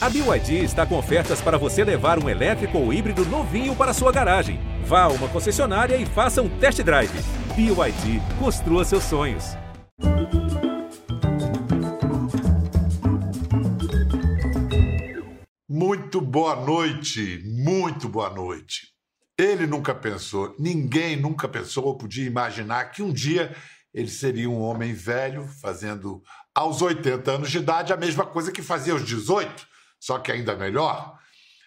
A BYD está com ofertas para você levar um elétrico ou híbrido novinho para sua garagem. Vá a uma concessionária e faça um test drive. BYD, construa seus sonhos. Muito boa noite, muito boa noite. Ele nunca pensou, ninguém nunca pensou ou podia imaginar que um dia ele seria um homem velho, fazendo aos 80 anos de idade a mesma coisa que fazia aos 18, só que ainda melhor.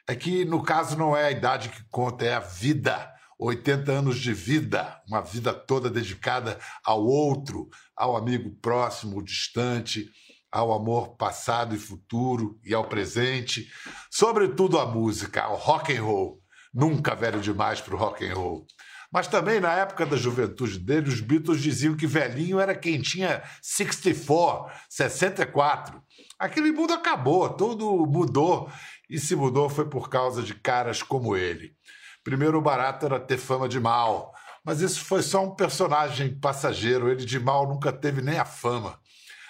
É que no caso não é a idade que conta, é a vida. 80 anos de vida, uma vida toda dedicada ao outro, ao amigo próximo, distante, ao amor passado e futuro e ao presente, sobretudo à música, ao rock and roll. Nunca velho demais para o rock and roll. Mas também na época da juventude dele, os Beatles diziam que velhinho era quem tinha 64, 64. Aquele mundo acabou, tudo mudou. E se mudou foi por causa de caras como ele. Primeiro, o barato era ter fama de mal, mas isso foi só um personagem passageiro. Ele de mal nunca teve nem a fama.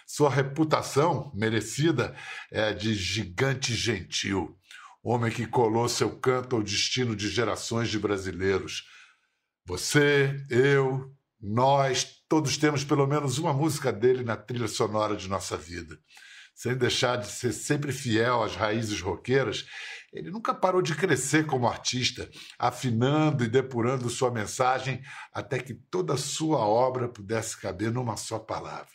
Sua reputação, merecida, é de gigante gentil. Homem que colou seu canto ao destino de gerações de brasileiros você, eu, nós, todos temos pelo menos uma música dele na trilha sonora de nossa vida. Sem deixar de ser sempre fiel às raízes roqueiras, ele nunca parou de crescer como artista, afinando e depurando sua mensagem até que toda sua obra pudesse caber numa só palavra.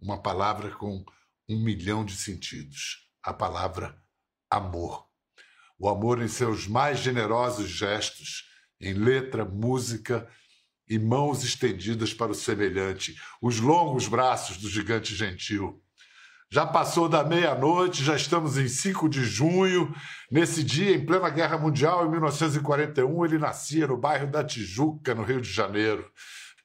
Uma palavra com um milhão de sentidos. A palavra amor. O amor em seus mais generosos gestos em letra, música e mãos estendidas para o semelhante, os longos braços do gigante gentil. Já passou da meia-noite, já estamos em 5 de junho. Nesse dia, em plena Guerra Mundial, em 1941, ele nascia no bairro da Tijuca, no Rio de Janeiro.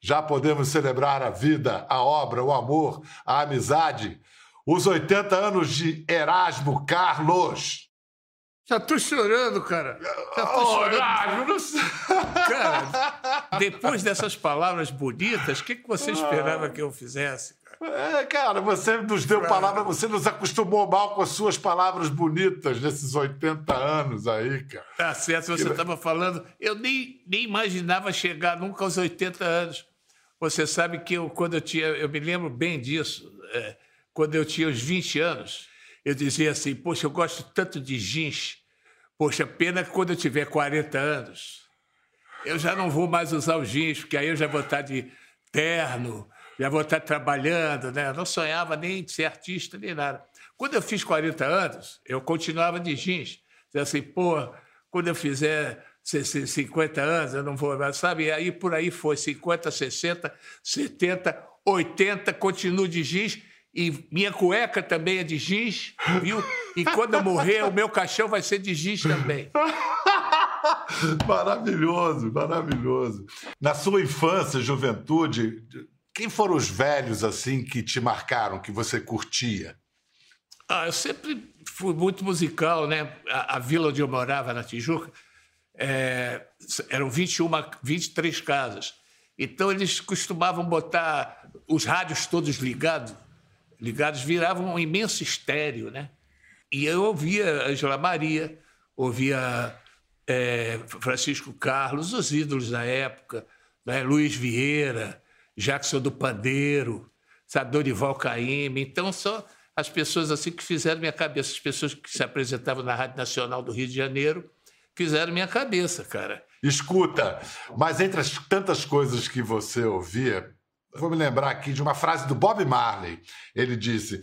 Já podemos celebrar a vida, a obra, o amor, a amizade, os 80 anos de Erasmo Carlos. Já tô chorando, cara. Já tô oh, chorando. Cara, depois dessas palavras bonitas, o que, que você esperava que eu fizesse? Cara? É, cara, você nos deu palavra, você nos acostumou mal com as suas palavras bonitas nesses 80 anos aí, cara. Tá certo, você estava falando. Eu nem, nem imaginava chegar nunca aos 80 anos. Você sabe que eu, quando eu tinha. Eu me lembro bem disso. É, quando eu tinha os 20 anos eu dizia assim, poxa, eu gosto tanto de jeans, poxa, pena que quando eu tiver 40 anos, eu já não vou mais usar o jeans, porque aí eu já vou estar de terno, já vou estar trabalhando, né? Não sonhava nem de ser artista, nem nada. Quando eu fiz 40 anos, eu continuava de jeans. Dizia assim, pô, quando eu fizer 50 anos, eu não vou mais, sabe? E aí por aí foi, 50, 60, 70, 80, continuo de jeans e minha cueca também é de giz, viu? E quando eu morrer, o meu caixão vai ser de giz também. maravilhoso, maravilhoso. Na sua infância, juventude, quem foram os velhos assim que te marcaram, que você curtia? Ah, eu sempre fui muito musical, né? A, a vila onde eu morava, na Tijuca, é, eram 21, 23 casas. Então eles costumavam botar os rádios todos ligados ligados viravam um imenso estéreo, né? E eu ouvia Angela Maria, ouvia é, Francisco Carlos, os ídolos da época, né? Luiz Vieira, Jackson do Pandeiro, sabe, Dorival Caymmi. Então, só as pessoas assim que fizeram minha cabeça, as pessoas que se apresentavam na Rádio Nacional do Rio de Janeiro, fizeram minha cabeça, cara. Escuta, mas entre as tantas coisas que você ouvia, Vou me lembrar aqui de uma frase do Bob Marley. Ele disse: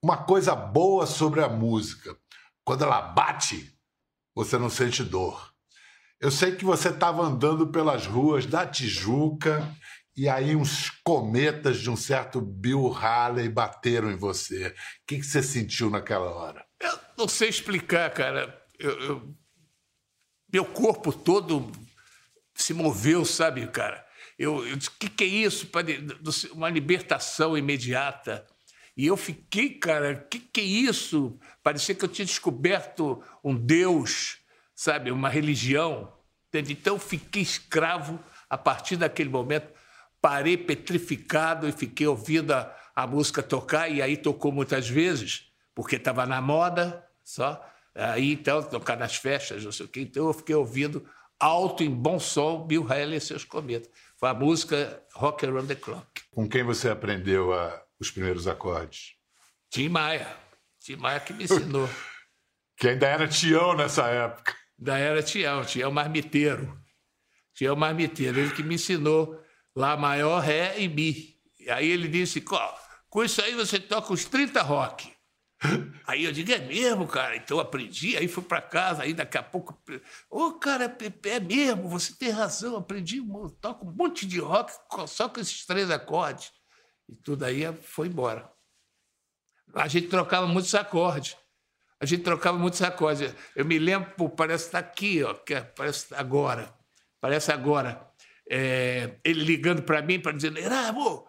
Uma coisa boa sobre a música, quando ela bate, você não sente dor. Eu sei que você estava andando pelas ruas da Tijuca e aí uns cometas de um certo Bill Haley bateram em você. O que, que você sentiu naquela hora? Eu não sei explicar, cara. Eu, eu... Meu corpo todo se moveu, sabe, cara? Eu, eu disse: o que, que é isso? Uma libertação imediata. E eu fiquei, cara, o que, que é isso? Parecia que eu tinha descoberto um Deus, sabe, uma religião. Entende? Então, eu fiquei escravo a partir daquele momento. Parei petrificado e fiquei ouvindo a, a música tocar, e aí tocou muitas vezes, porque estava na moda só. Aí, então, tocar nas festas, não sei o quê. Então, eu fiquei ouvindo alto, em bom som, Bill Haley e seus cometas. Foi a música Rock Around the Clock. Com quem você aprendeu a, os primeiros acordes? Tim Maia. Tim Maia que me ensinou. que ainda era Tião nessa época. Ainda era Tião, Tião Marmiteiro. Tião Marmiteiro, ele que me ensinou Lá maior, Ré e Mi. E aí ele disse, com isso aí você toca os 30 rock. Aí eu digo, é mesmo, cara? Então aprendi, aí fui para casa, aí daqui a pouco. Ô, oh, cara, é mesmo, você tem razão, aprendi, toco um monte de rock só com esses três acordes. E tudo aí foi embora. A gente trocava muitos acordes. A gente trocava muitos acordes. Eu me lembro, parece estar tá aqui, ó, que é, parece agora. Parece agora. É, ele ligando para mim para dizer, Erasmo,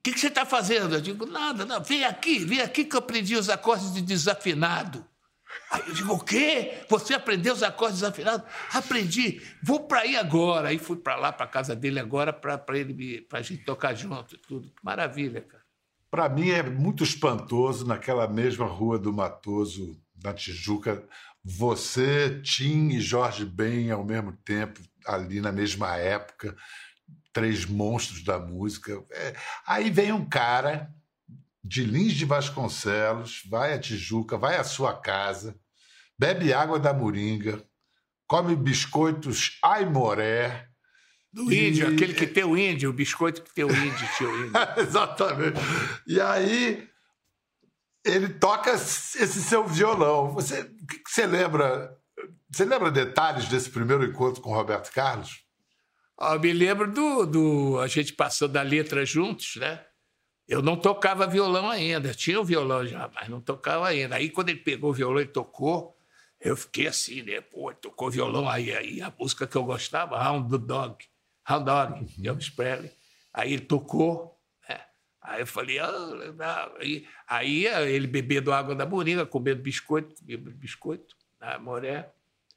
o que, que, você está fazendo? Eu digo, nada, não, vem aqui, vem aqui que eu aprendi os acordes de desafinado. Aí eu digo, o quê? Você aprendeu os acordes desafinados? Aprendi, vou para aí agora. Aí fui para lá, para casa dele agora, para a gente tocar junto tudo. Que maravilha, cara. Para mim é muito espantoso, naquela mesma rua do Matoso, na Tijuca, você, Tim e Jorge Ben ao mesmo tempo, ali na mesma época três monstros da música. É, aí vem um cara de Lins de Vasconcelos, vai a Tijuca, vai à sua casa, bebe água da moringa, come biscoitos Aimoré. Do e... índio, aquele que tem o índio, o biscoito que tem o índio, tio índio. Exatamente. E aí ele toca esse seu violão. Você, o que você lembra? Você lembra detalhes desse primeiro encontro com Roberto Carlos? Eu me lembro do, do. A gente passou da letra juntos, né? Eu não tocava violão ainda, tinha o violão já, mas não tocava ainda. Aí quando ele pegou o violão e tocou, eu fiquei assim, né? Pô, tocou violão, aí, aí a música que eu gostava, Hound Dog, Hound Dog, de Elvis Presley. Aí ele tocou, né? Aí eu falei, ah, aí, aí ele bebendo água da moringa, comendo biscoito, comendo biscoito, na moré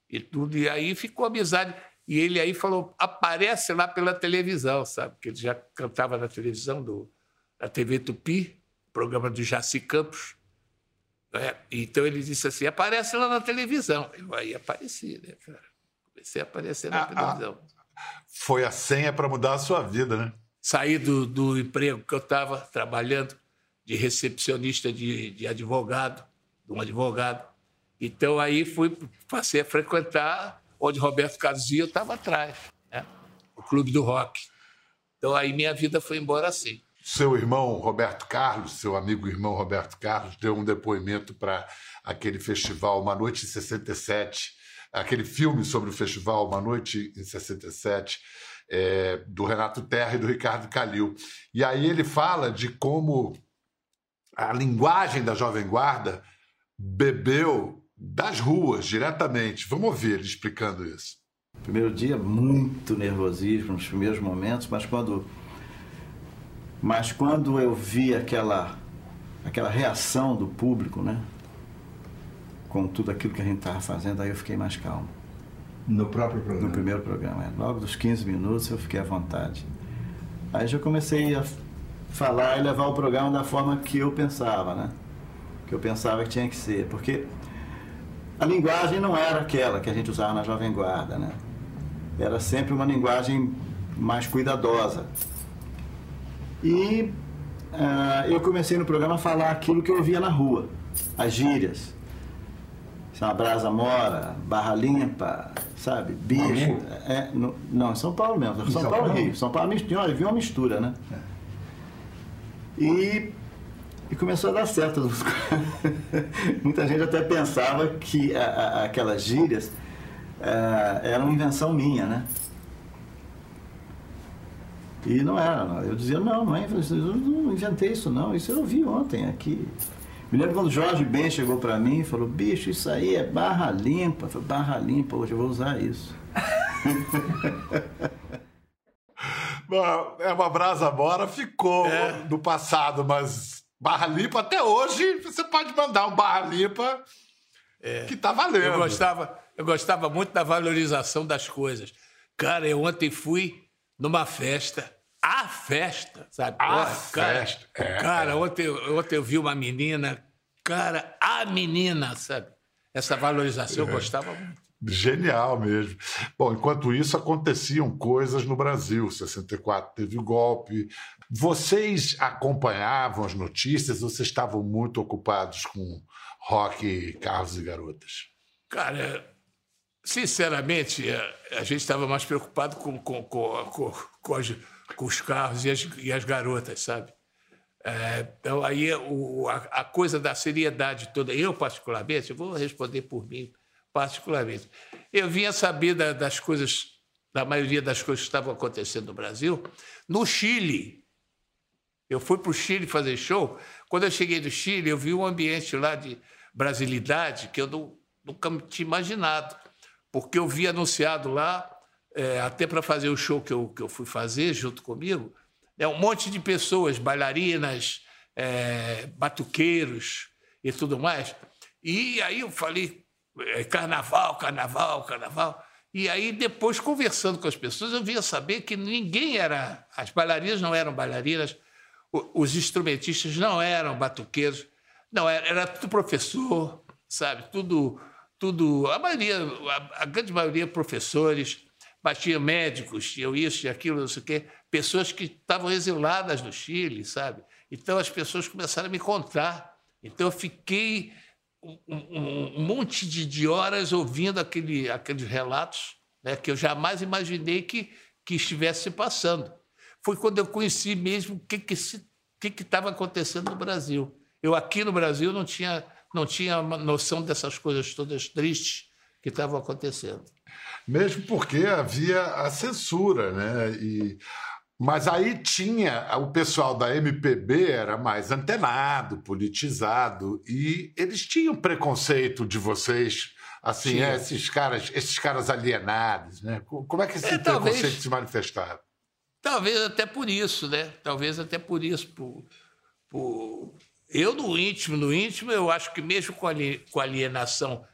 e tudo. E aí ficou amizade. E ele aí falou: aparece lá pela televisão, sabe? Porque ele já cantava na televisão do, da TV Tupi, programa do Jaci Campos. É, então ele disse assim: aparece lá na televisão. Eu aí apareci, né, cara? Comecei a aparecer na ah, ah. televisão. Ah, foi a senha para mudar a sua vida, né? Saí do, do emprego que eu estava trabalhando de recepcionista de, de advogado, de um advogado. Então aí fui, passei a frequentar onde Roberto Carlos ia, eu estava atrás, né? o Clube do Rock. Então aí minha vida foi embora assim. Seu irmão Roberto Carlos, seu amigo irmão Roberto Carlos, deu um depoimento para aquele festival Uma Noite em 67, aquele filme sobre o festival Uma Noite em 67, é, do Renato Terra e do Ricardo Calil. E aí ele fala de como a linguagem da Jovem Guarda bebeu das ruas, diretamente. Vamos ouvir ele explicando isso. Primeiro dia, muito nervosismo nos primeiros momentos, mas quando, mas quando eu vi aquela, aquela reação do público, né? Com tudo aquilo que a gente estava fazendo, aí eu fiquei mais calmo. No próprio programa? No primeiro programa, é. Logo dos 15 minutos eu fiquei à vontade. Aí já comecei a falar e levar o programa da forma que eu pensava, né? Que eu pensava que tinha que ser. Porque a linguagem não era aquela que a gente usava na Jovem Guarda, né? Era sempre uma linguagem mais cuidadosa. E uh, eu comecei no programa a falar aquilo que eu via na rua, as gírias. São a Brasa Mora, Barra Limpa, sabe? Bicho. É, no, não, em São Paulo mesmo. São, São Paulo, Rio. São Paulo, olha, vi uma mistura, né? É. E e começou a dar certo. Muita gente até pensava que a, a, aquelas gírias uh, eram invenção minha, né? E não era. Eu dizia, não, não é, eu não inventei isso não, isso eu vi ontem aqui. Me lembro quando o Jorge Ben chegou para mim e falou, bicho, isso aí é barra limpa. Eu falei, barra limpa, hoje eu vou usar isso. é uma brasa bora, ficou é. do passado, mas Barra Limpa, até hoje, você pode mandar um Barra Limpa é, que tá valendo. Eu gostava, eu gostava muito da valorização das coisas. Cara, eu ontem fui numa festa, a festa, sabe? A festa. Cara, é, cara é. Ontem, ontem eu vi uma menina, cara, a menina, sabe? essa valorização, eu gostava muito. Genial mesmo. Bom, enquanto isso, aconteciam coisas no Brasil. 64 teve o golpe. Vocês acompanhavam as notícias ou vocês estavam muito ocupados com rock, carros e garotas? Cara, sinceramente, a gente estava mais preocupado com, com, com, com, as, com os carros e as, e as garotas, sabe? É, então, aí o, a, a, coisa da seriedade toda, eu particularmente, eu vou responder por mim particularmente, eu vinha saber da, das coisas, da maioria das coisas que estavam acontecendo no Brasil, no Chile. Eu fui para o Chile fazer show. Quando eu cheguei do Chile, eu vi um ambiente lá de brasilidade que eu não, nunca tinha imaginado, porque eu vi anunciado lá, é, até para fazer o show que eu, que eu fui fazer junto comigo, é um monte de pessoas, bailarinas, é, batuqueiros e tudo mais. E aí eu falei, carnaval, carnaval, carnaval. E aí, depois, conversando com as pessoas, eu vinha saber que ninguém era. As bailarinas não eram bailarinas, os instrumentistas não eram batuqueiros, não, era, era tudo professor, sabe? Tudo, tudo. A maioria, a, a grande maioria, professores, mas tinha médicos, tinha isso e aquilo, não sei o quê, pessoas que estavam exiladas no Chile, sabe? Então as pessoas começaram a me contar. Então eu fiquei um, um, monte de, de, horas ouvindo aquele, aqueles relatos né, que eu jamais imaginei que, que estivesse passando. Foi quando eu conheci mesmo o que que estava acontecendo no Brasil. Eu aqui no Brasil não tinha, não tinha noção dessas coisas todas tristes que estavam acontecendo. Mesmo porque havia a censura, né? E mas aí tinha o pessoal da MPB era mais antenado, politizado e eles tinham preconceito de vocês, assim, é, esses caras, esses caras alienados, né? Como é que esse é, preconceito talvez, se manifestava? Talvez até por isso, né? Talvez até por isso, por, por... eu no íntimo, no íntimo, eu acho que mesmo com a alienação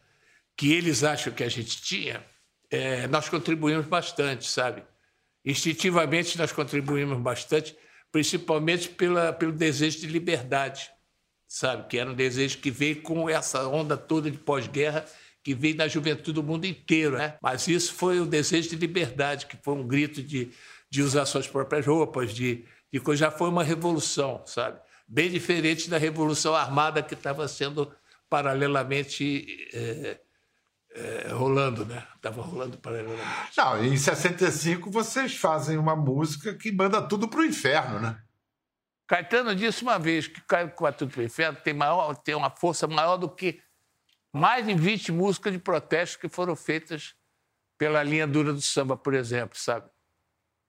que eles acham que a gente tinha, é, nós contribuímos bastante, sabe? Instintivamente, nós contribuímos bastante, principalmente pela, pelo desejo de liberdade, sabe? Que era um desejo que veio com essa onda toda de pós-guerra que veio da juventude do mundo inteiro, né? Mas isso foi o desejo de liberdade, que foi um grito de, de usar suas próprias roupas, de, de já foi uma revolução, sabe? Bem diferente da revolução armada que estava sendo paralelamente é, é, rolando, né? Estava rolando paralelamente. Não, em 65 vocês fazem uma música que manda tudo para o inferno, né? Caetano disse uma vez que tudo para o inferno tem, maior, tem uma força maior do que mais de 20 músicas de protesto que foram feitas pela linha dura do samba, por exemplo, sabe?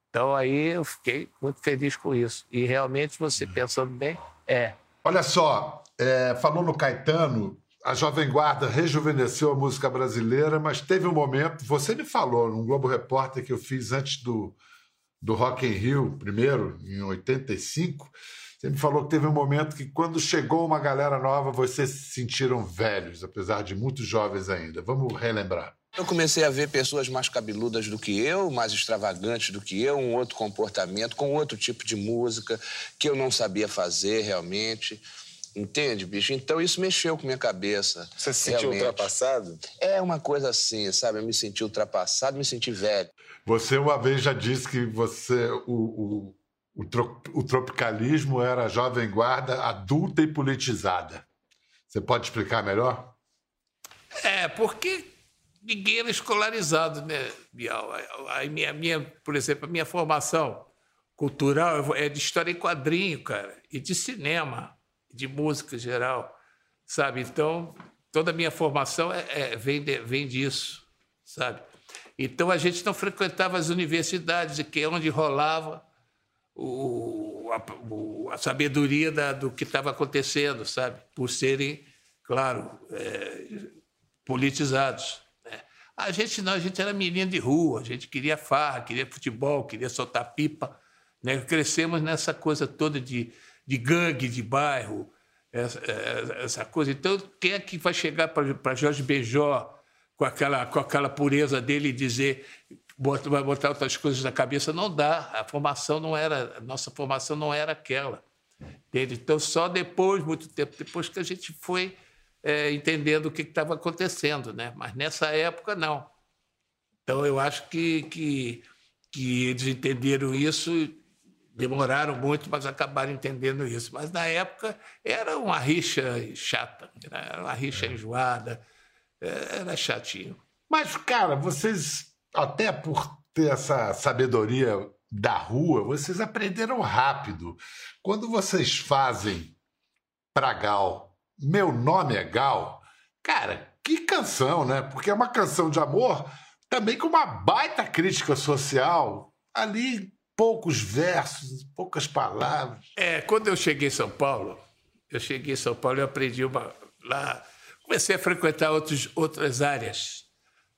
Então aí eu fiquei muito feliz com isso. E realmente, você pensando bem, é. Olha só, é, falou no Caetano, a Jovem Guarda rejuvenesceu a música brasileira, mas teve um momento, você me falou num Globo Repórter que eu fiz antes do, do Rock in Rio, primeiro, em 85, você me falou que teve um momento que quando chegou uma galera nova, vocês se sentiram velhos, apesar de muito jovens ainda. Vamos relembrar. Eu comecei a ver pessoas mais cabeludas do que eu, mais extravagantes do que eu, um outro comportamento, com outro tipo de música que eu não sabia fazer realmente. Entende, bicho? Então isso mexeu com minha cabeça. Você se sentiu realmente. ultrapassado? É uma coisa assim, sabe? Eu me senti ultrapassado, me senti velho. Você uma vez já disse que você o, o, o, tro, o tropicalismo era a jovem guarda adulta e politizada. Você pode explicar melhor? É, porque ninguém era escolarizado, né, Bial? A minha, minha, por exemplo, a minha formação cultural é de história em quadrinho, cara, e de cinema de música geral, sabe? Então, toda a minha formação é, é, vem, de, vem disso, sabe? Então, a gente não frequentava as universidades, que é onde rolava o, a, o, a sabedoria da, do que estava acontecendo, sabe? Por serem, claro, é, politizados. Né? A gente não, a gente era menino de rua, a gente queria farra, queria futebol, queria soltar pipa. Né? Crescemos nessa coisa toda de de gangue de bairro, essa, é, essa coisa. Então, quem é que vai chegar para Jorge Benjó com aquela, com aquela pureza dele e dizer vai botar outras coisas na cabeça? Não dá. A formação não era, a nossa formação não era aquela. Entende? Então, só depois, muito tempo depois, que a gente foi é, entendendo o que estava acontecendo, né? Mas nessa época, não. Então, eu acho que, que, que eles entenderam isso, demoraram muito, mas acabaram entendendo isso. Mas na época era uma rixa chata, era uma rixa é. enjoada, era chatinho. Mas, cara, vocês, até por ter essa sabedoria da rua, vocês aprenderam rápido. Quando vocês fazem pra Gal, meu nome é Gal, cara, que canção, né? Porque é uma canção de amor também com uma baita crítica social. Ali, poucos versos, poucas palavras. É, quando eu cheguei em São Paulo, eu cheguei em São Paulo e aprendi uma, lá, comecei a frequentar outros, outras áreas,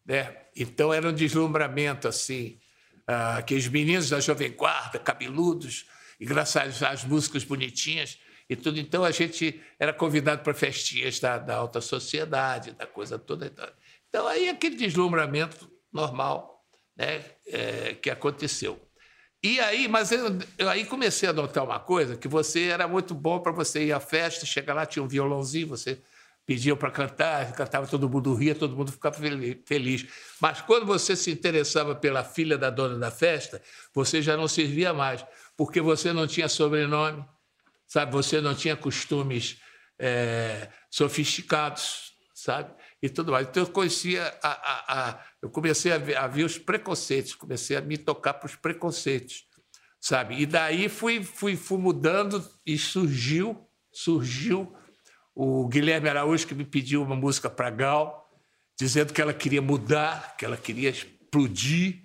né? Então era um deslumbramento assim, ah, aqueles meninos da Jovem Guarda, cabeludos, engraçados, as músicas bonitinhas e tudo. Então a gente era convidado para festinhas da, da alta sociedade, da coisa toda. Então aí aquele deslumbramento normal né, é, que aconteceu. E aí, mas eu, eu, aí comecei a notar uma coisa, que você era muito bom para você ir à festa, chegar lá, tinha um violãozinho, você pedia para cantar, cantava, todo mundo ria, todo mundo ficava feliz. Mas quando você se interessava pela filha da dona da festa, você já não servia mais, porque você não tinha sobrenome, sabe? Você não tinha costumes é, sofisticados, sabe? E tudo mais. Então eu conhecia a, a, a eu comecei a ver, a ver, os preconceitos, comecei a me tocar para os preconceitos, sabe? E daí fui, fui, fui mudando e surgiu, surgiu o Guilherme Araújo que me pediu uma música para Gal, dizendo que ela queria mudar, que ela queria explodir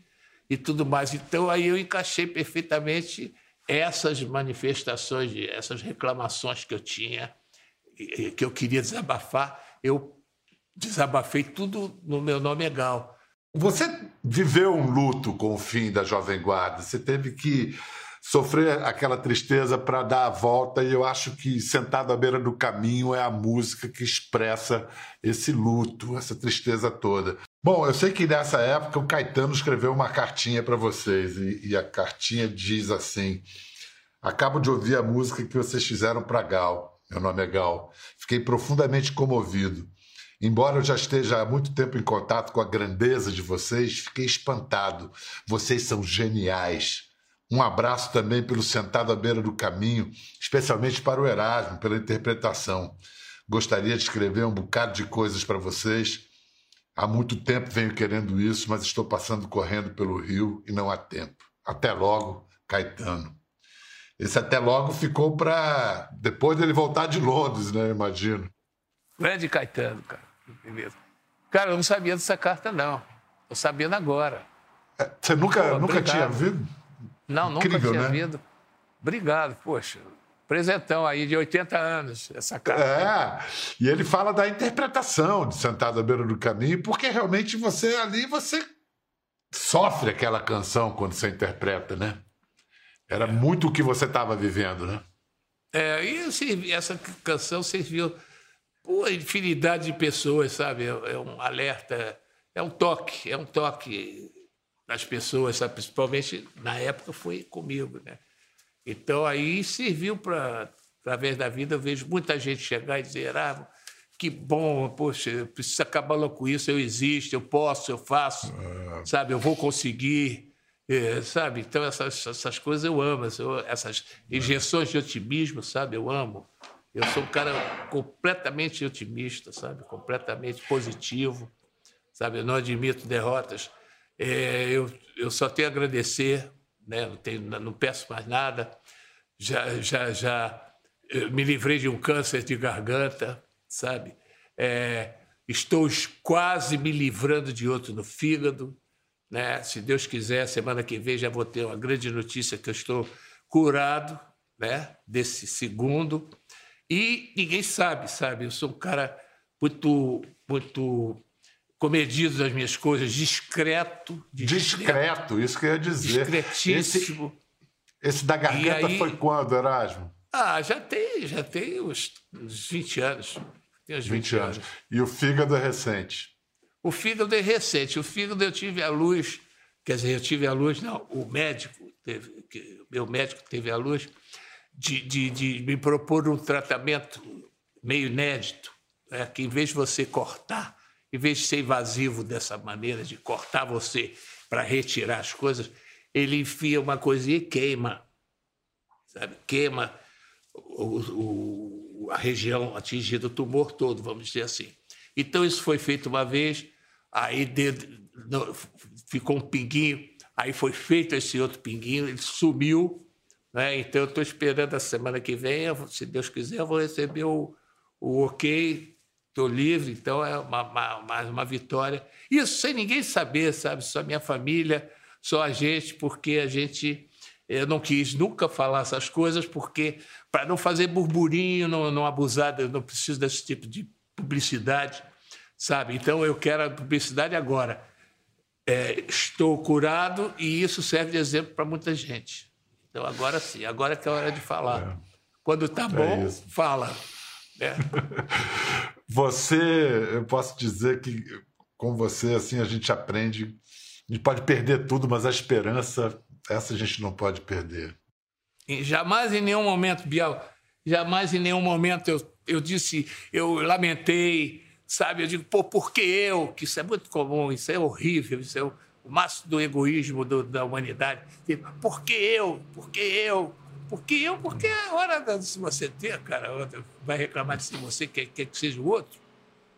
e tudo mais. Então aí eu encaixei perfeitamente essas manifestações, essas reclamações que eu tinha, que eu queria desabafar, eu desabafei tudo no meu nome é Gal. Você viveu um luto com o fim da Jovem Guarda. Você teve que sofrer aquela tristeza para dar a volta, e eu acho que Sentado à Beira do Caminho é a música que expressa esse luto, essa tristeza toda. Bom, eu sei que nessa época o Caetano escreveu uma cartinha para vocês, e, e, a cartinha diz assim: Acabo de ouvir a música que vocês fizeram para Gal. Meu nome é Gal. Fiquei profundamente comovido. Embora eu já esteja há muito tempo em contato com a grandeza de vocês, fiquei espantado. Vocês são geniais. Um abraço também pelo sentado à beira do caminho, especialmente para o Erasmo, pela interpretação. Gostaria de escrever um bocado de coisas para vocês. Há muito tempo venho querendo isso, mas estou passando correndo pelo rio e não há tempo. Até logo, Caetano. Esse até logo ficou para depois dele voltar de Londres, né? Imagino. Grande Caetano, cara. Beleza. Cara, eu não sabia dessa carta, não. Tô sabendo agora. É, você nunca, Pô, nunca tinha visto? Não, Incrível, nunca tinha né? Obrigado, poxa. Presentão aí de 80 anos, essa carta. É, e ele fala da interpretação de Sentado à Beira do Caminho, porque realmente você ali, você sofre aquela canção quando você interpreta, né? Era é. muito o que você estava vivendo, né? É, e essa canção serviu por infinidade de pessoas, sabe? É, é, um alerta, é um toque, é um toque das pessoas, sabe? Principalmente na época foi comigo, né? Então aí serviu para, através da vida, eu vejo muita gente chegar e dizer, ah, que bom, poxa, eu preciso acabar logo com isso, eu existo, eu posso, eu faço, é. sabe? Eu vou conseguir. É, sabe? Então, essas, essas coisas eu amo, essas injeções de otimismo, sabe? Eu amo. Eu sou um cara completamente otimista, sabe? Completamente positivo, sabe? Eu não admito derrotas. É, eu, eu só tenho a agradecer, né? Não, tenho, não peço mais nada. Já, já, já me livrei de um câncer de garganta, sabe? É, estou quase me livrando de outro no fígado, né? Se Deus quiser, semana que vem já vou ter uma grande notícia que eu estou curado, né? Desse segundo. E ninguém sabe, sabe? Eu sou um cara muito, muito comedido das minhas coisas, discreto. Discreto, isso que eu ia dizer. Discretíssimo. Esse, esse da garganta aí, foi quando, Erasmo? Ah, já tem, já tem uns, uns 20 anos. Tem uns 20, 20 anos. anos. E o fígado é recente? O fígado é recente. O fígado eu tive a luz, quer dizer, eu tive a luz, não, o médico, teve, meu médico teve a luz de, de, de me propor um tratamento meio inédito, né, que em vez de você cortar, em vez de ser invasivo dessa maneira, de cortar você para retirar as coisas, ele enfia uma coisinha e queima. Sabe? Queima o, o, a região atingida, o tumor todo, vamos dizer assim. Então, isso foi feito uma vez, aí ficou um pinguinho, aí foi feito esse outro pinguinho, ele sumiu. Né? Então, eu estou esperando a semana que vem, se Deus quiser, eu vou receber o, o ok, estou livre, então é uma, uma, uma vitória. Isso sem ninguém saber, sabe? Só minha família, só a gente, porque a gente. Eu não quis nunca falar essas coisas, porque para não fazer burburinho, não, não abusar, eu não preciso desse tipo de publicidade, sabe? Então eu quero a publicidade agora. É, estou curado e isso serve de exemplo para muita gente. Então agora sim, agora é que é a hora de falar. É. Quando está é bom, é fala. É. Você, eu posso dizer que com você assim a gente aprende. A gente pode perder tudo, mas a esperança, essa a gente não pode perder. E jamais em nenhum momento, Biel, jamais em nenhum momento eu, eu disse, eu lamentei, sabe? Eu digo, pô, por que eu? Que isso é muito comum, isso é horrível, isso é o, máximo do egoísmo do, da humanidade. Por que eu? Por que eu? Porque eu, porque é hora de você ter, cara, vai reclamar de si você, quer, quer que seja o outro,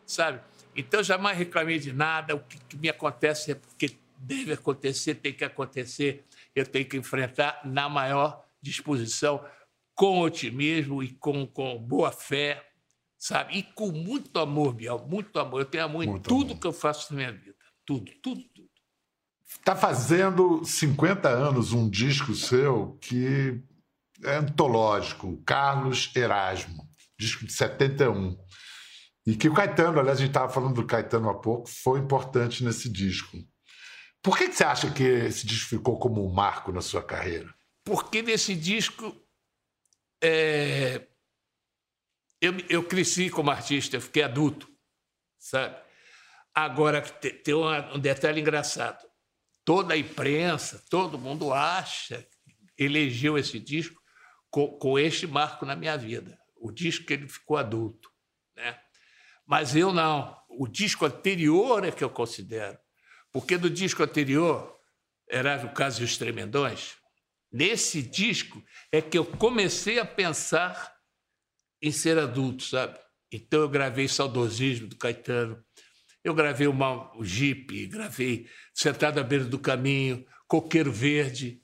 sabe? Então, jamais reclamei de nada. O que, que, me acontece é porque deve acontecer, tem que acontecer. Eu tenho que enfrentar na maior disposição, com otimismo e com, com boa fé, sabe? E com muito amor, Biel, muito amor. Eu tenho amor muito em tudo amor. que eu faço na minha vida. Tudo, tudo, tudo. Está fazendo 50 anos um disco seu que é antológico, Carlos Erasmo, disco de 71. E que o Caetano, aliás, a gente estava falando do Caetano há pouco, foi importante nesse disco. Por que, que você acha que esse disco ficou como um marco na sua carreira? Porque nesse disco é... eu, eu cresci como artista, eu fiquei adulto, sabe? Agora, tem um detalhe engraçado. Toda a imprensa, todo mundo acha, elegeu esse disco com, com este marco na minha vida. O disco que ele ficou adulto. Né? Mas eu não. O disco anterior é que eu considero. Porque do disco anterior, era o caso dos Tremendões, nesse disco é que eu comecei a pensar em ser adulto, sabe? Então eu gravei Saudosismo do Caetano, eu gravei uma, o Jeep, gravei Sentado à Beira do Caminho, Coqueiro Verde,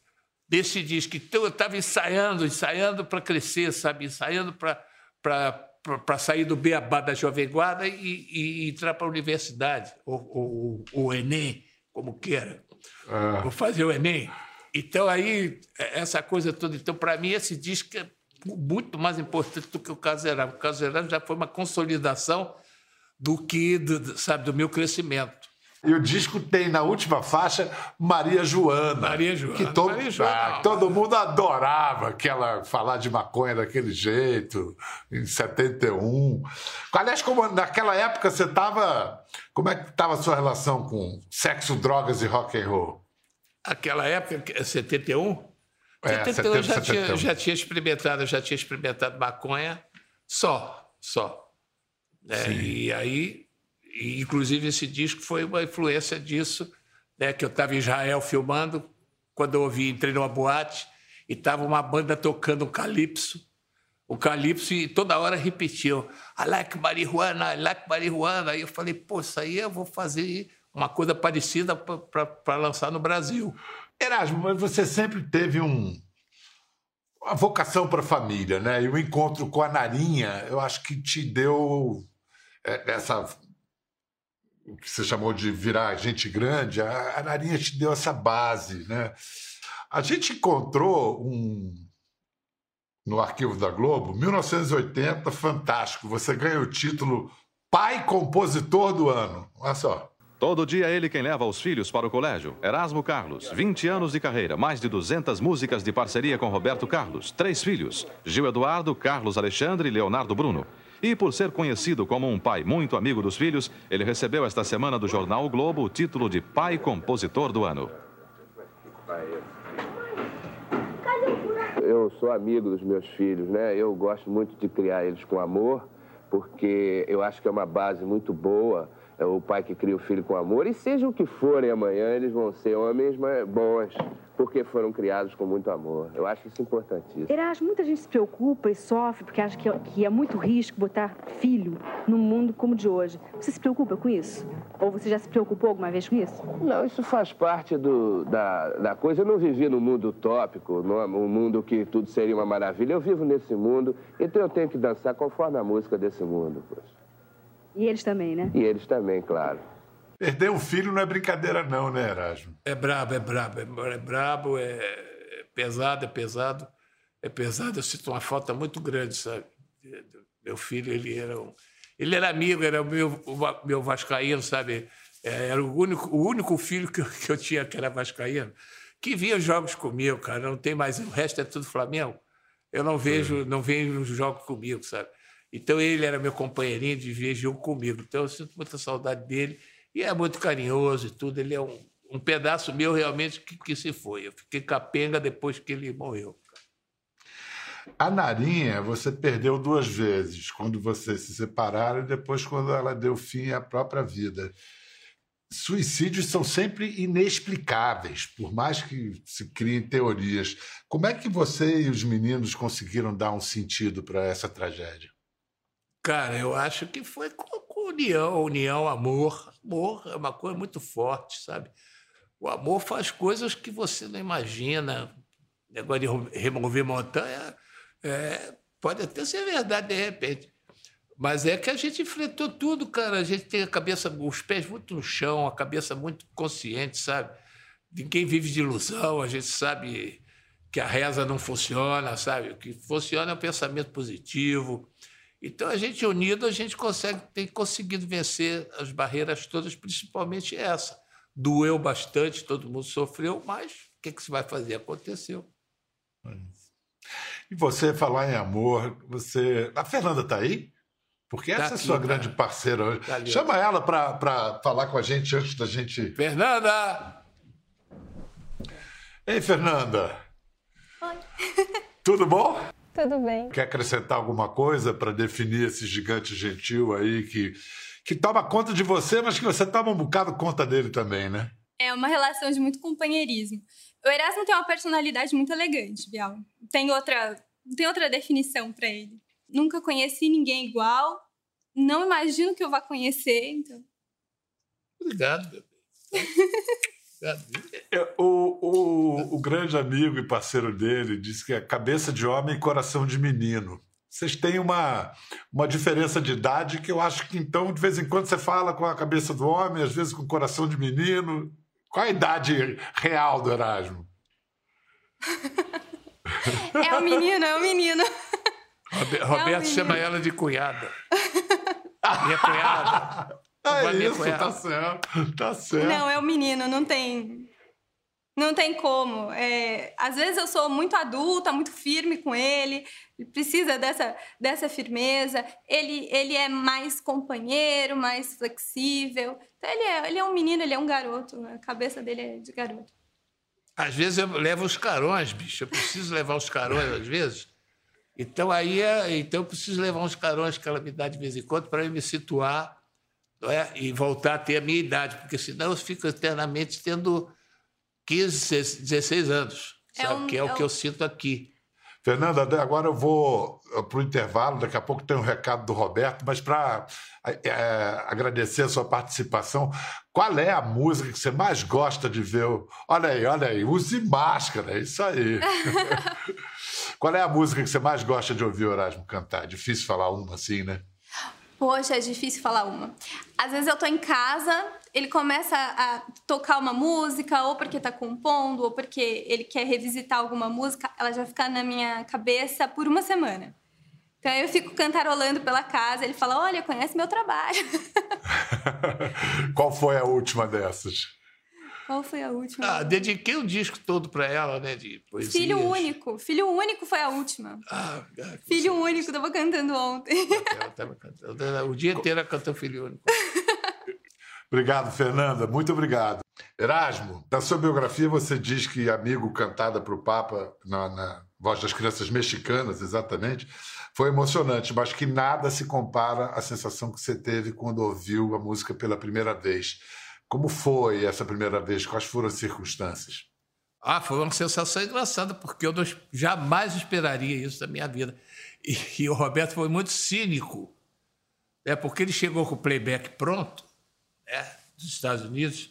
desse disco. Então eu estava ensaiando, ensaiando para crescer, sabe? Ensaiando para sair do beabá da Jovem Guarda e, e entrar para a universidade, ou, o Enem, como queira. Ah. Vou fazer o Enem. Então aí, essa coisa toda. Então, para mim, esse disco é muito mais importante do que o Caso Erasmo. O Caso Erasmo já foi uma consolidação do que, do, sabe, do meu crescimento. E o disco tem na última faixa Maria Joana. Maria Joana. Que todo, Maria Joana, ah, todo mundo adorava que ela falar de maconha daquele jeito, em 71. Aliás, como naquela época você estava. Como é que estava a sua relação com sexo, drogas e rock and roll? Aquela época, 71? É, 71 70, eu já, 71. Tinha, já tinha experimentado, já tinha experimentado maconha só, só. É, e aí e, inclusive, esse disco foi uma influência disso, né, que eu estava em Israel filmando, quando eu ouvi, entrei numa boate e estava uma banda tocando um calypso, o calypso, e toda hora repetiam, I like marihuana, I like marihuana. Aí eu falei, pô, isso aí eu vou fazer uma coisa parecida para lançar no Brasil. Erasmo, mas você sempre teve um, uma vocação para a família, né? E o encontro com a Narinha, eu acho que te deu essa o que você chamou de virar gente grande, a, a Narinha te deu essa base, né? A gente encontrou um no arquivo da Globo, 1980, fantástico. Você ganha o título Pai Compositor do Ano. Olha só. Todo dia ele quem leva os filhos para o colégio. Erasmo Carlos, 20 anos de carreira, mais de 200 músicas de parceria com Roberto Carlos, três filhos: Gil Eduardo, Carlos Alexandre e Leonardo Bruno. E por ser conhecido como um pai muito amigo dos filhos, ele recebeu esta semana do jornal o Globo o título de Pai Compositor do Ano. Eu sou amigo dos meus filhos, né? Eu gosto muito de criar eles com amor, porque eu acho que é uma base muito boa é o pai que cria o filho com amor, e seja o que forem amanhã, eles vão ser homens bons, porque foram criados com muito amor. Eu acho isso importantíssimo. Erasmo, muita gente se preocupa e sofre porque acha que, que é muito risco botar filho num mundo como o de hoje. Você se preocupa com isso? Ou você já se preocupou alguma vez com isso? Não, isso faz parte do, da, da coisa. Eu não vivi no mundo utópico, num mundo que tudo seria uma maravilha. Eu vivo nesse mundo, então eu tenho que dançar conforme a música desse mundo. Poxa. E eles também, né? E eles também, claro. Perder um filho não é brincadeira, não, né, Erasmo? É brabo, é brabo, é, é brabo, é, é pesado, é pesado. É pesado, eu sinto uma falta muito grande, sabe? Meu filho, ele era um, ele era amigo, era o meu, o meu vascaíno, sabe? É, era o único, o único filho que eu, que eu tinha que era vascaíno, que via jogos comigo, cara. Não tem mais, o resto é tudo Flamengo. Eu não vejo, não vejo os jogos comigo, sabe? Então ele era meu companheirinho de viagem comigo. Então eu sinto muita saudade dele e é muito carinhoso e tudo. Ele é um, um pedaço meu realmente que, que se foi. Eu fiquei capenga depois que ele morreu. A Narinha você perdeu duas vezes, quando vocês se separaram e depois quando ela deu fim à própria vida. Suicídios são sempre inexplicáveis, por mais que se criem teorias. Como é que você e os meninos conseguiram dar um sentido para essa tragédia? Cara, eu acho que foi com, com união, união, amor. Amor é uma coisa muito forte, sabe? O amor faz coisas que você não imagina. O negócio de remover montanha é, pode até ser verdade de repente. Mas é que a gente enfrentou tudo, cara. A gente tem a cabeça, os pés muito no chão, a cabeça muito consciente, sabe? Ninguém vive de ilusão, a gente sabe que a reza não funciona, sabe? O que funciona é o pensamento positivo. Então, a gente unido, a gente consegue, tem conseguido vencer as barreiras todas, principalmente essa. Doeu bastante, todo mundo sofreu, mas o que, que se vai fazer? Aconteceu. E você falar em amor, você. A Fernanda está aí? Porque essa tá é sua grande parceira hoje. Tá Chama ela para falar com a gente antes da gente. Fernanda! Ei, Fernanda! Oi. Tudo bom? Tudo bem. Quer acrescentar alguma coisa para definir esse gigante gentil aí que, que toma conta de você, mas que você toma um bocado conta dele também, né? É uma relação de muito companheirismo. O Erasmo tem uma personalidade muito elegante, Bial. Tem outra, tem outra definição para ele. Nunca conheci ninguém igual. Não imagino que eu vá conhecer, então. Obrigado, bebê. É, o, o, o grande amigo e parceiro dele disse que é cabeça de homem e coração de menino. Vocês têm uma, uma diferença de idade que eu acho que, então, de vez em quando você fala com a cabeça do homem, às vezes com o coração de menino. Qual a idade real do Erasmo? É o menino, é o menino. Roberto é chama ela de cunhada. Minha cunhada. É isso, tá certo. Tá certo. Não, é o menino, não tem. Não tem como. É, às vezes eu sou muito adulta, muito firme com ele, ele precisa dessa, dessa firmeza. Ele, ele é mais companheiro, mais flexível. Então ele é, ele é um menino, ele é um garoto. A cabeça dele é de garoto. Às vezes eu levo os carões, bicho. Eu preciso levar os carões, às vezes. Então aí é, então eu preciso levar uns carões que ela me dá de vez em quando para eu me situar é? e voltar a ter a minha idade, porque senão eu fico eternamente tendo 15, 16 anos, é um, que é, é o que eu sinto aqui. Fernanda, agora eu vou para o intervalo, daqui a pouco tem um recado do Roberto, mas para é, agradecer a sua participação, qual é a música que você mais gosta de ver? Olha aí, olha aí, use máscara, é isso aí. qual é a música que você mais gosta de ouvir o Erasmo cantar? É difícil falar uma assim, né? Poxa, é difícil falar uma. Às vezes eu tô em casa, ele começa a tocar uma música, ou porque tá compondo, ou porque ele quer revisitar alguma música, ela já fica na minha cabeça por uma semana. Então eu fico cantarolando pela casa, ele fala: Olha, conhece meu trabalho. Qual foi a última dessas? Qual foi a última? Ah, dediquei o disco todo para ela, né? De poesias. Filho único. Filho único foi a última. Ah, ah filho único, tava cantando ontem. Ela tava cantando. O dia inteiro cantou Filho único. obrigado, Fernanda. Muito obrigado. Erasmo, na sua biografia você diz que Amigo cantada para o Papa, na, na, Voz das Crianças Mexicanas, exatamente, foi emocionante, mas que nada se compara à sensação que você teve quando ouviu a música pela primeira vez. Como foi essa primeira vez? Quais foram as circunstâncias? Ah, foi uma sensação engraçada, porque eu não, jamais esperaria isso da minha vida. E, e, o Roberto foi muito cínico, né, porque ele chegou com o playback pronto, né, dos Estados Unidos.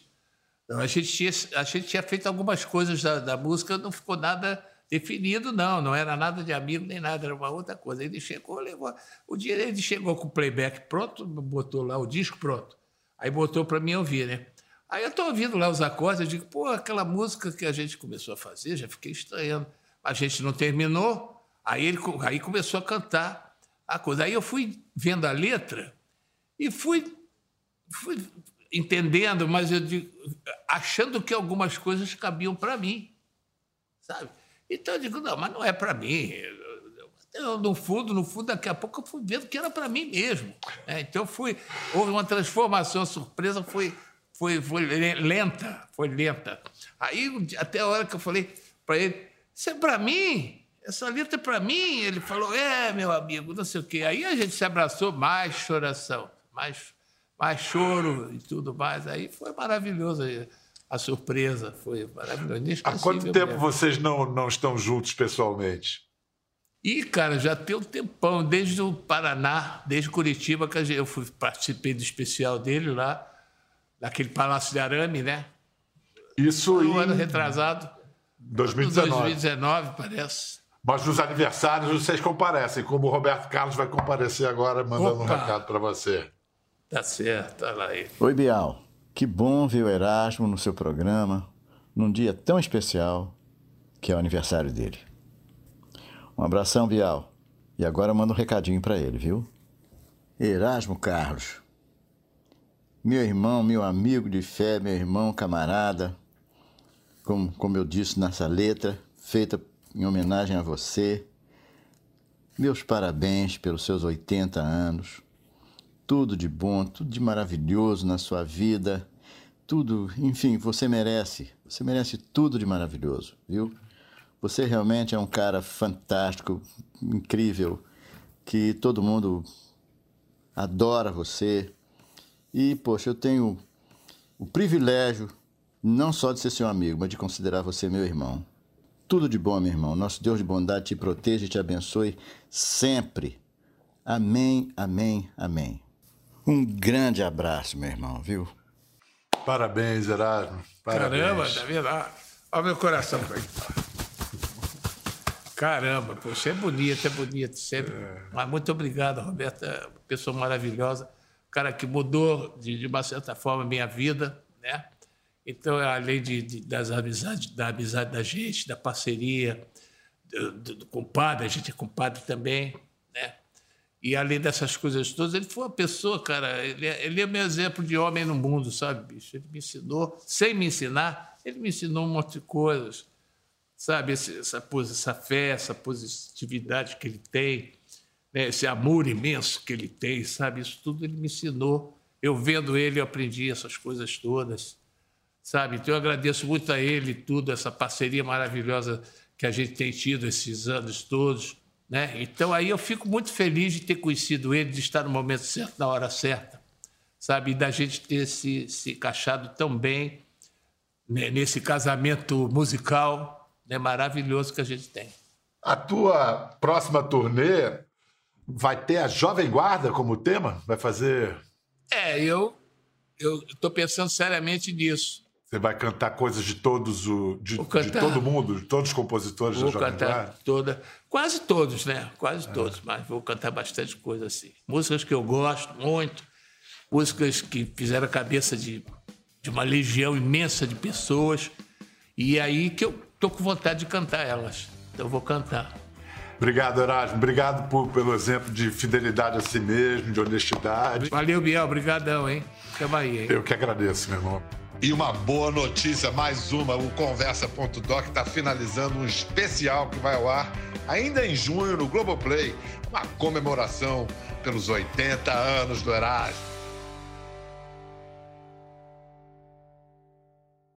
Então, a, gente tinha, a gente tinha feito algumas coisas da, da música, não ficou nada definido, não, não era nada de amigo nem nada, era uma outra coisa. Ele chegou, levou. O dia ele chegou com o playback pronto, botou lá o disco pronto. Aí botou para mim ouvir, né? Aí eu estou ouvindo lá os acordes, eu digo, pô, aquela música que a gente começou a fazer, já fiquei estranhando. A gente não terminou, aí ele aí começou a cantar a coisa. Aí eu fui vendo a letra e fui, fui entendendo, mas eu digo, achando que algumas coisas cabiam para mim, sabe? Então eu digo, não, mas não é para mim. Eu, no fundo, no fundo, daqui a pouco eu fui vendo que era para mim mesmo. Né? Então fui, houve uma transformação, surpresa foi, foi, foi lenta, foi lenta. Aí até a hora que eu falei para ele, isso é para mim? Essa letra é para mim? Ele falou, é, meu amigo, não sei o quê. Aí a gente se abraçou, mais choração, mais, mais choro e tudo mais. Aí foi maravilhoso a surpresa foi maravilhosa. Há quanto tempo mesmo. vocês não, não estão juntos pessoalmente? E, cara, já tem um tempão, desde o Paraná, desde Curitiba, que eu fui, participei do especial dele lá, naquele Palácio de Arame, né? Isso um ano retrasado. 2019. 2019, parece. Mas nos aniversários vocês comparecem, como o Roberto Carlos vai comparecer agora, mandando Opa. um recado para você. Tá certo, olha lá aí. Oi, Bial. Que bom ver o Erasmo no seu programa, num dia tão especial que é o aniversário dele. Um abração, Bial. E agora manda um recadinho para ele, viu? Erasmo Carlos. Meu irmão, meu amigo de fé, meu irmão, camarada, como, como eu disse nessa letra, feita em homenagem a você. Meus parabéns pelos seus 80 anos tudo de bom, tudo de maravilhoso na sua vida, tudo, enfim, você merece, você merece tudo de maravilhoso, viu? Você realmente é um cara fantástico, incrível, que todo mundo adora você. E, poxa, eu tenho o privilégio não só de ser seu amigo, mas de considerar você meu irmão. Tudo de bom, meu irmão. Nosso Deus de bondade te proteja e te abençoe sempre. Amém, amém, amém. Um grande abraço, meu irmão, viu? Parabéns, Erasmo. Parabéns. Caramba, tá vendo? Olha o meu coração. Caramba, você é bonito, é bonito. Sempre. É. Mas muito obrigado, Roberta. Pessoa maravilhosa. Cara que mudou, de, de uma certa forma, a minha vida, né? Então, além de, de, das amizades, da amizade da gente, da parceria, do, do, do compadre, a gente é compadre também, né? E além dessas coisas todas, ele foi uma pessoa, cara, ele é, ele é meu exemplo de homem no mundo, sabe, bicho? Ele me ensinou, sem me ensinar, ele me ensinou um monte de coisas, sabe? Esse, essa, essa fé, essa positividade que ele tem, né? esse amor imenso que ele tem, sabe? Isso tudo ele me ensinou. Eu vendo ele, eu aprendi essas coisas todas, sabe? Então eu agradeço muito a ele tudo, essa parceria maravilhosa que a gente tem tido esses anos todos né? Então aí eu fico muito feliz de ter conhecido ele, de estar no momento certo, na hora certa, sabe? E da gente ter se, se encaixado tão bem né? nesse casamento musical né? maravilhoso que a gente tem. A tua próxima turnê vai ter a Jovem Guarda como tema? Vai fazer. É, eu estou pensando seriamente nisso. Você vai cantar coisas de todos o de, de todo mundo, de todos os compositores vou da Jovem cantar Guarda? toda, quase todos, né? Quase é. todos, mas vou cantar bastante coisa assim. Músicas que eu gosto muito, músicas que fizeram a cabeça de, de uma legião imensa de pessoas e é aí que eu tô com vontade de cantar elas. Então eu vou cantar. Obrigado, Erasmo. Obrigado por, pelo exemplo de fidelidade a si mesmo, de honestidade. Valeu, Biel. Obrigadão, hein? Tamo aí, hein? Eu que agradeço, meu irmão. E uma boa notícia, mais uma, o Conversa.doc está finalizando um especial que vai ao ar ainda em junho no Globoplay, uma comemoração pelos 80 anos do Erasmo.